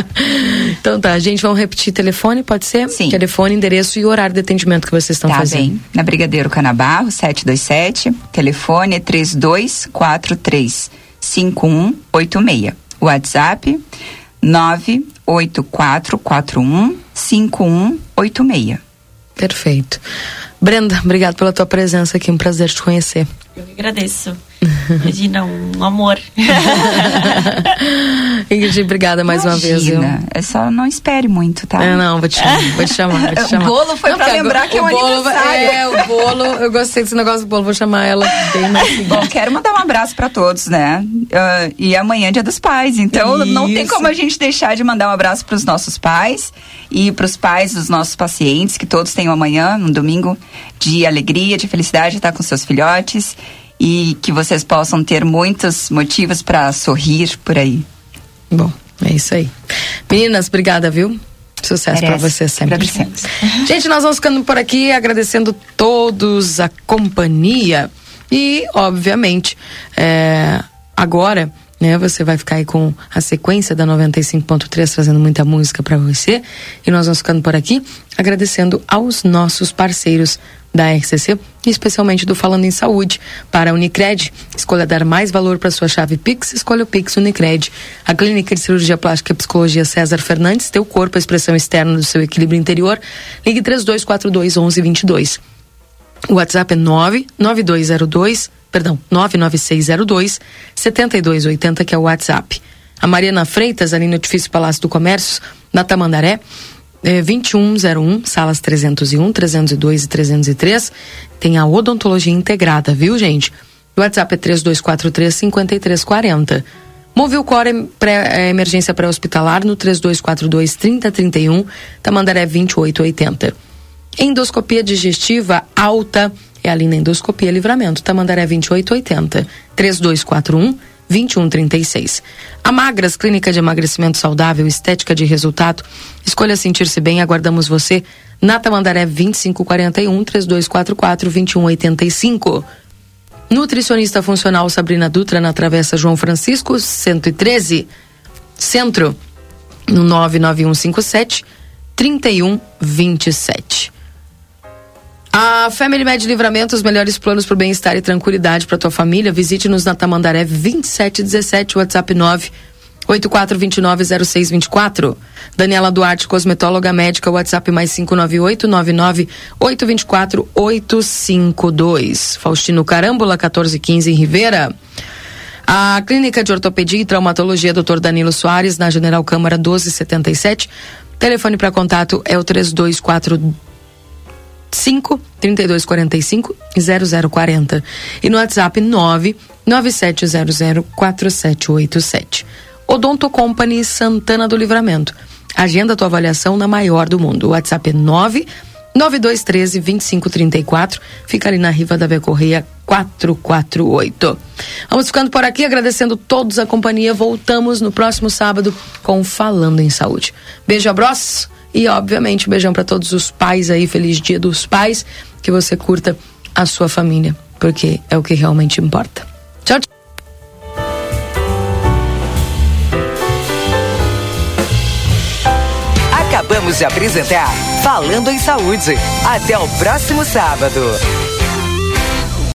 <laughs> então tá, gente, vamos repetir telefone, pode ser? Sim. Telefone, endereço e horário de atendimento que vocês estão tá fazendo. Bem. Na Brigadeiro Canabarro, 727. Telefone é 3243 5186. WhatsApp 98441 5186. Perfeito. Brenda, obrigado pela tua presença aqui, um prazer te conhecer. Eu agradeço. <laughs> Imagina, um amor. <laughs> Ingrid, obrigada mais uma vez. viu? Imagina, é só não espere muito, tá? É, não, vou te chamar, vou te chamar, vou te <laughs> chamar. O bolo foi Não, pra lembrar que é um bolo aniversário. É, o bolo, eu gostei desse negócio do bolo, vou chamar ela bem mais Bom, quero mandar um abraço pra todos, né? Ah, e amanhã é dia dos pais, então não tem Isso. como a gente deixar de mandar um abraço pros nossos pais e pros pais dos nossos pacientes, que todos tenham amanhã, um domingo de alegria, de felicidade, estar com seus filhotes e que vocês possam ter muitos motivos pra sorrir por aí. Bom, é isso aí. Meninas, obrigada, viu? Sucesso pra Merece. vocês sempre. Agradecemos. Gente, nós vamos ficando por aqui agradecendo todos a companhia e, obviamente, é, agora, né, você vai ficar aí com a sequência da 95.3 trazendo muita música pra você e nós vamos ficando por aqui agradecendo aos nossos parceiros da RCC, especialmente do Falando em Saúde. Para a Unicred, escolha dar mais valor para sua chave Pix, escolha o Pix Unicred. A Clínica de Cirurgia Plástica e Psicologia César Fernandes, teu corpo, a expressão externa do seu equilíbrio interior. Ligue 3242 1122. O WhatsApp é 99202, perdão, 99602 7280, que é o WhatsApp. A Mariana Freitas, ali no edifício Palácio do Comércio, na Tamandaré, é 2101, salas 301, 302 e 303. Tem a odontologia integrada, viu, gente? O WhatsApp é 3243 5340. Movil Core pré, é, emergência pré-hospitalar no 3242 3031, Tamandaré 2880. Endoscopia digestiva alta é ali na endoscopia livramento, Tamandaré 2880, 3241 2136. A Magras, Clínica de Emagrecimento Saudável, Estética de Resultado. Escolha sentir-se bem, aguardamos você na Tamandaré 2541 3244 2185. Nutricionista funcional Sabrina Dutra na Travessa João Francisco 113, Centro, no 99157 3127. A Family Med Livramento, os melhores planos para o bem-estar e tranquilidade para tua família. Visite-nos na Tamandaré 2717, WhatsApp 9 84290624. Daniela Duarte, cosmetóloga médica, WhatsApp mais 598 99 824 852. Faustino Carâmbula, 1415 em Rivera. A Clínica de Ortopedia e Traumatologia Dr. Danilo Soares, na General Câmara 1277. Telefone para contato é o 3245 3245 0040 e no WhatsApp 9 9700 4787. Odonto Company Santana do Livramento. Agenda tua avaliação na maior do mundo. O WhatsApp é 9 9213 2534. Fica ali na Riva da Via Correia 448. Vamos ficando por aqui, agradecendo todos a companhia. Voltamos no próximo sábado com Falando em Saúde. Beijo, abraço e, obviamente, um beijão para todos os pais aí. Feliz Dia dos Pais. Que você curta a sua família, porque é o que realmente importa. Tchau, tchau. Acabamos de apresentar Falando em Saúde. Até o próximo sábado.